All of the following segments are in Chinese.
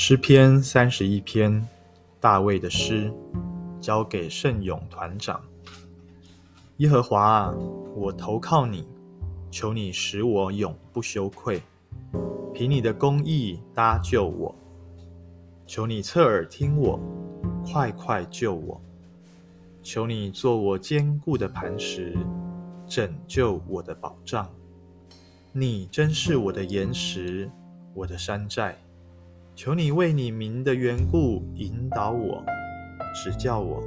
诗篇三十一篇，大卫的诗，交给圣咏团长。耶和华啊，我投靠你，求你使我永不羞愧，凭你的公义搭救我。求你侧耳听我，快快救我。求你做我坚固的磐石，拯救我的保障。你真是我的岩石，我的山寨。求你为你名的缘故引导我，指教我。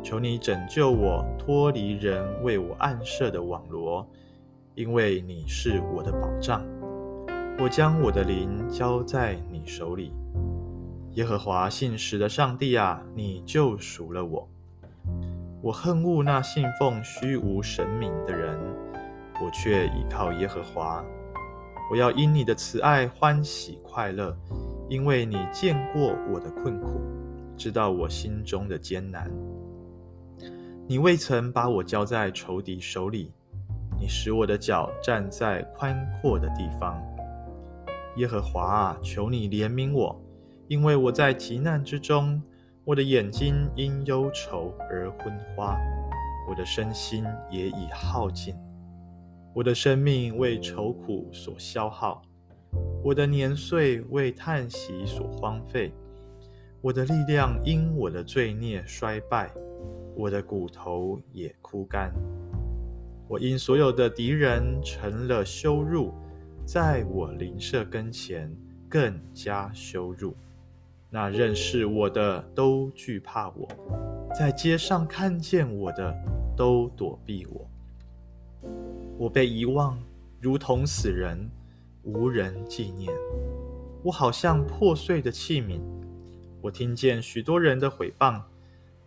求你拯救我，脱离人为我暗设的网罗，因为你是我的保障。我将我的灵交在你手里。耶和华信实的上帝啊，你救赎了我。我恨恶那信奉虚无神明的人，我却倚靠耶和华。我要因你的慈爱欢喜快乐。因为你见过我的困苦，知道我心中的艰难。你未曾把我交在仇敌手里，你使我的脚站在宽阔的地方。耶和华啊，求你怜悯我，因为我在急难之中，我的眼睛因忧愁而昏花，我的身心也已耗尽，我的生命为愁苦所消耗。我的年岁为叹息所荒废，我的力量因我的罪孽衰败，我的骨头也枯干。我因所有的敌人成了羞辱，在我邻舍跟前更加羞辱。那认识我的都惧怕我，在街上看见我的都躲避我。我被遗忘，如同死人。无人纪念，我好像破碎的器皿。我听见许多人的毁谤，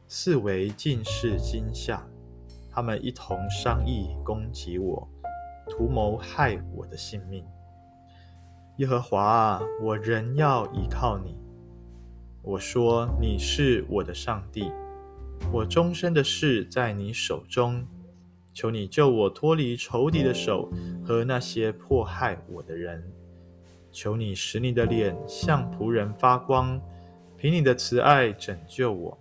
四围尽是惊吓。他们一同商议攻击我，图谋害我的性命。耶和华啊，我仍要依靠你。我说你是我的上帝，我终身的事在你手中。求你救我脱离仇敌的手和那些迫害我的人。求你使你的脸向仆人发光，凭你的慈爱拯救我。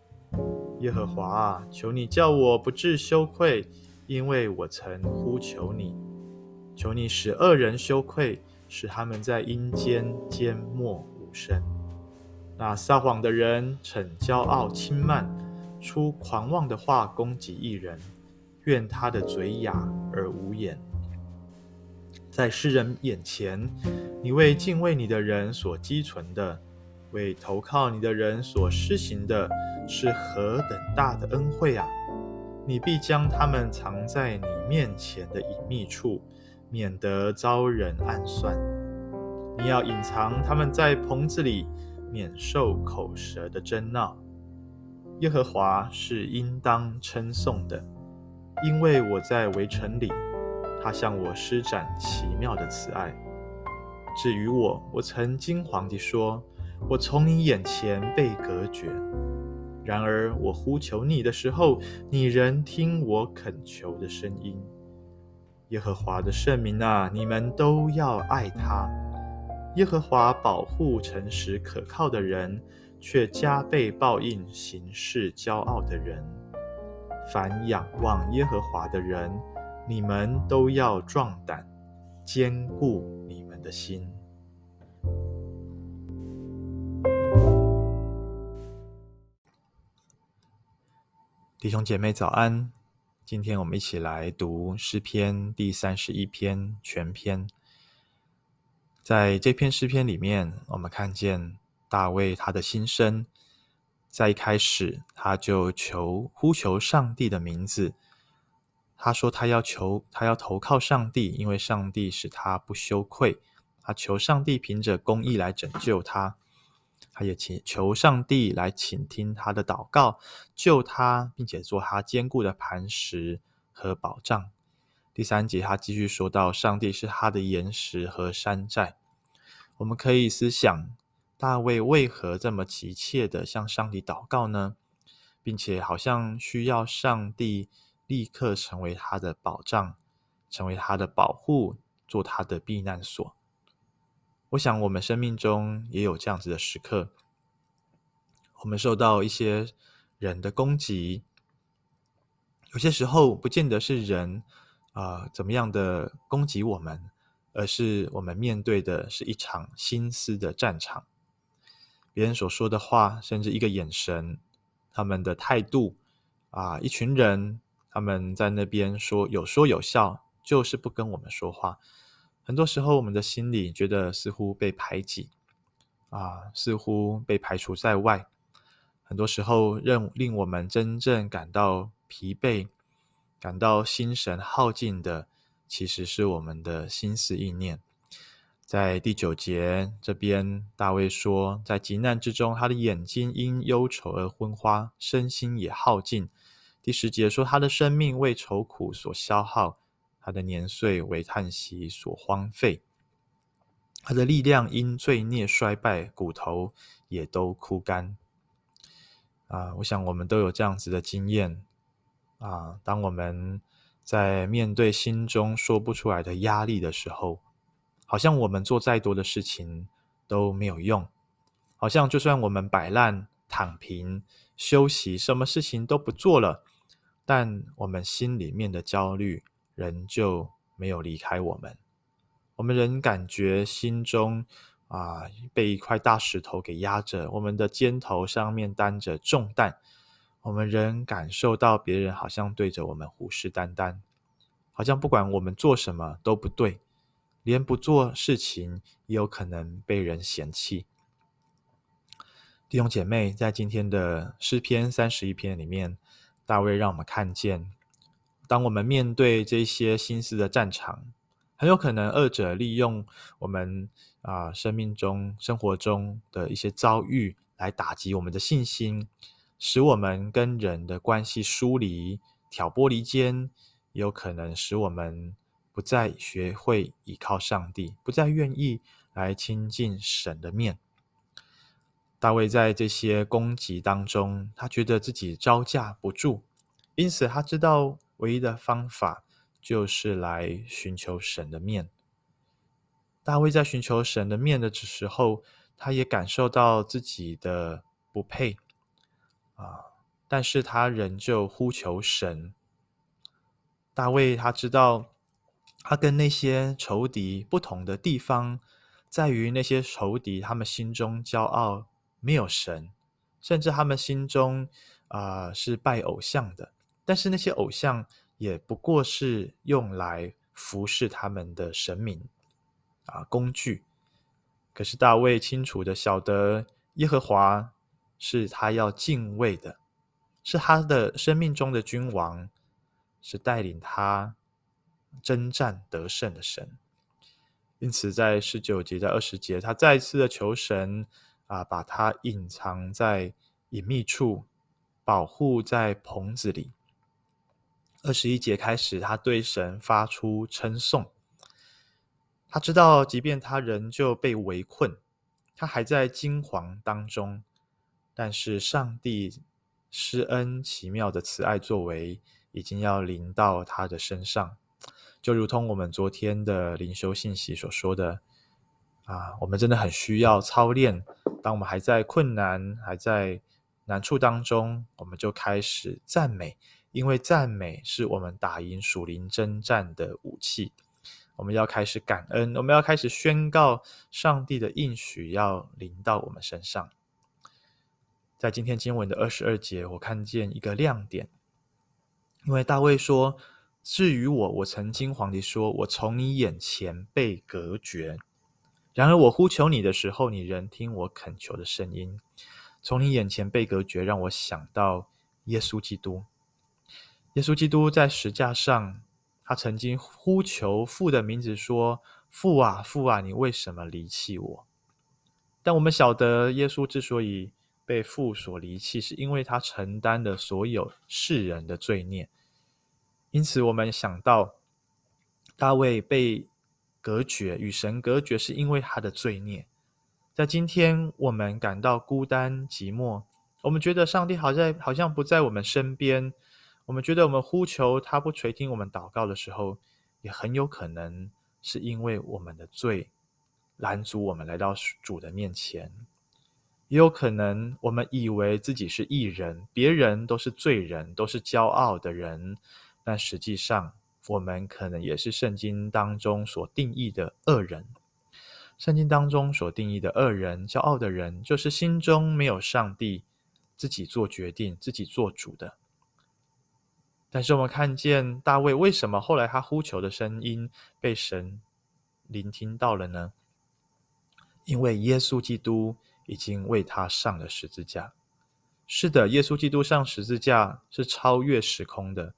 耶和华啊，求你叫我不致羞愧，因为我曾呼求你。求你使恶人羞愧，使他们在阴间缄默无声。那撒谎的人逞骄傲轻慢，出狂妄的话攻击一人。愿他的嘴哑而无言，在世人眼前，你为敬畏你的人所积存的，为投靠你的人所施行的，是何等大的恩惠啊！你必将他们藏在你面前的隐秘处，免得遭人暗算。你要隐藏他们在棚子里，免受口舌的争闹。耶和华是应当称颂的。因为我在围城里，他向我施展奇妙的慈爱。至于我，我曾惊惶地说：“我从你眼前被隔绝。”然而我呼求你的时候，你仍听我恳求的声音。耶和华的圣名啊，你们都要爱他。耶和华保护诚实可靠的人，却加倍报应行事骄傲的人。凡仰望耶和华的人，你们都要壮胆，坚固你们的心。弟兄姐妹早安，今天我们一起来读诗篇第三十一篇全篇。在这篇诗篇里面，我们看见大卫他的心声。在一开始，他就求呼求上帝的名字。他说他要求，他要投靠上帝，因为上帝使他不羞愧。他求上帝凭着公义来拯救他。他也请求上帝来倾听他的祷告，救他，并且做他坚固的磐石和保障。第三节，他继续说到，上帝是他的岩石和山寨。我们可以思想。大卫为何这么急切的向上帝祷告呢？并且好像需要上帝立刻成为他的保障，成为他的保护，做他的避难所。我想，我们生命中也有这样子的时刻，我们受到一些人的攻击，有些时候不见得是人啊、怎么样的攻击我们，而是我们面对的是一场心思的战场。别人所说的话，甚至一个眼神，他们的态度啊、一群人他们在那边说有说有笑，就是不跟我们说话。很多时候，我们的心里觉得似乎被排挤，啊，似乎被排除在外。很多时候，让令我们真正感到疲惫、感到心神耗尽的，其实是我们的心思意念。在第九节这边，大卫说，在极难之中，他的眼睛因忧愁而昏花，身心也耗尽。第十节说，他的生命为愁苦所消耗。他的年岁为叹息所荒废，他的力量因罪孽衰败，骨头也都枯干。啊，我想我们都有这样子的经验啊。当我们在面对心中说不出来的压力的时候，好像我们做再多的事情都没有用，好像就算我们摆烂、躺平、休息，什么事情都不做了，但我们心里面的焦虑。仍旧没有离开我们，我们仍感觉心中啊被一块大石头给压着，我们的肩头上面担着重担，我们仍感受到别人好像对着我们虎视眈眈，好像不管我们做什么都不对，连不做事情也有可能被人嫌弃。弟兄姐妹，在今天的诗篇三十一篇里面，大卫让我们看见。当我们面对这些心思的战场，很有可能二者利用我们啊、生命中、生活中的一些遭遇来打击我们的信心，使我们跟人的关系疏离、挑拨离间，也有可能使我们不再学会倚靠上帝，不再愿意来亲近神的面。大卫在这些攻击当中，他觉得自己招架不住，因此他知道。唯一的方法就是来寻求神的面。大卫在寻求神的面的时候，他也感受到自己的不配啊，但是他仍旧呼求神。大卫他知道，他跟那些仇敌不同的地方，在于那些仇敌他们心中骄傲，没有神，甚至他们心中啊、是拜偶像的。但是那些偶像也不过是用来服侍他们的神明啊工具。可是大卫清楚的晓得，耶和华是他要敬畏的，是他的生命中的君王，是带领他征战得胜的神。因此，在十九节、在二十节，他再次的求神啊，把他隐藏在隐秘处，保护在棚子里。二十一节开始，他对神发出称颂。他知道，即便他仍旧被围困，他还在惊惶当中，但是上帝施恩奇妙的慈爱作为，已经要临到他的身上。就如同我们昨天的灵修信息所说的，啊，我们真的很需要操练。当我们还在困难、还在难处当中，我们就开始赞美。因为赞美是我们打赢属灵征战的武器，我们要开始感恩，我们要开始宣告上帝的应许要临到我们身上。在今天经文的二十二节，我看见一个亮点，因为大卫说：“至于我，我曾经皇帝说，我从你眼前被隔绝。然而我呼求你的时候，你仍听我恳求的声音。从你眼前被隔绝，让我想到耶稣基督。”耶稣基督在十架上，他曾经呼求父的名字，说：“父啊，父啊，你为什么离弃我？”但我们晓得，耶稣之所以被父所离弃，是因为他承担了所有世人的罪孽。因此，我们想到大卫被隔绝，与神隔绝，是因为他的罪孽。在今天，我们感到孤单寂寞，我们觉得上帝好在好像不在我们身边。我们觉得我们呼求他不垂听我们祷告的时候，也很有可能是因为我们的罪拦阻我们来到主的面前。也有可能，我们以为自己是义人，别人都是罪人，都是骄傲的人。但实际上，我们可能也是圣经当中所定义的恶人。圣经当中所定义的恶人、骄傲的人，就是心中没有上帝，自己做决定、自己做主的。但是我们看见大卫，为什么后来他呼求的声音被神聆听到了呢？因为耶稣基督。已经为他上了十字架。是的，耶稣基督上十字架是超越时空的，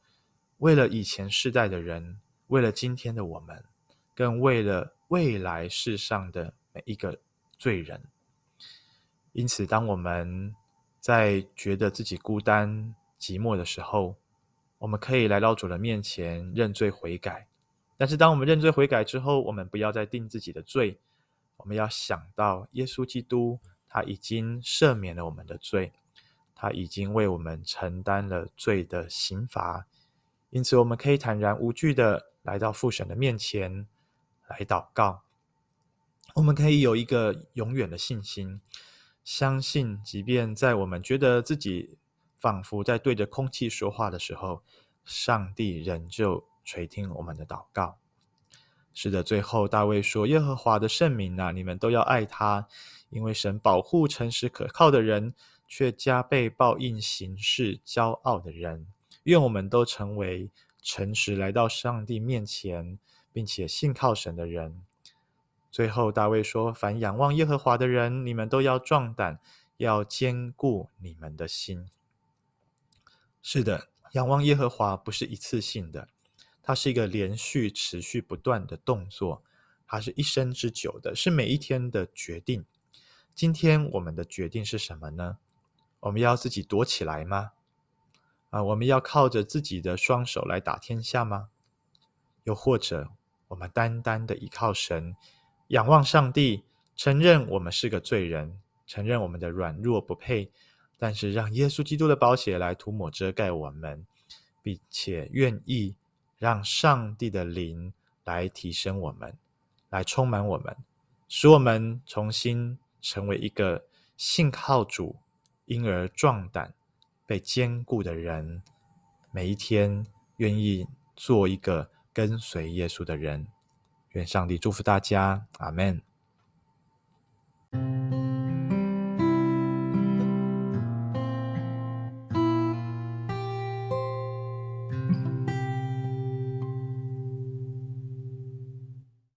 为了以前世代的人，为了今天的我们，更为了未来世上的每一个罪人。因此，当我们在觉得自己孤单寂寞的时候，我们可以来到主的面前认罪悔改。但是，当我们认罪悔改之后，我们不要再定自己的罪，我们要想到耶稣基督。他已经赦免了我们的罪，他已经为我们承担了罪的刑罚，因此我们可以坦然无惧的来到父神的面前来祷告。我们可以有一个永远的信心，相信即便在我们觉得自己仿佛在对着空气说话的时候，上帝仍旧垂听我们的祷告。是的，最后大卫说：“耶和华的圣民啊，你们都要爱他。”因为神保护诚实可靠的人，却加倍报应行事骄傲的人。愿我们都成为诚实来到上帝面前，并且信靠神的人。最后，大卫说：“凡仰望耶和华的人，你们都要壮胆，要坚固你们的心。”是的，仰望耶和华不是一次性的，它是一个连续、持续不断的动作，它是一生之久的，是每一天的决定。今天我们的决定是什么呢？我们要自己躲起来吗？啊，我们要靠着自己的双手来打天下吗？又或者，我们单单的依靠神，仰望上帝，承认我们是个罪人，承认我们的软弱不配，但是让耶稣基督的宝血来涂抹遮盖我们，并且愿意让上帝的灵来提升我们，来充满我们，使我们重新。成为一个信靠主、因而壮胆、被兼顾的人，每一天愿意做一个跟随耶稣的人。愿上帝祝福大家。阿门。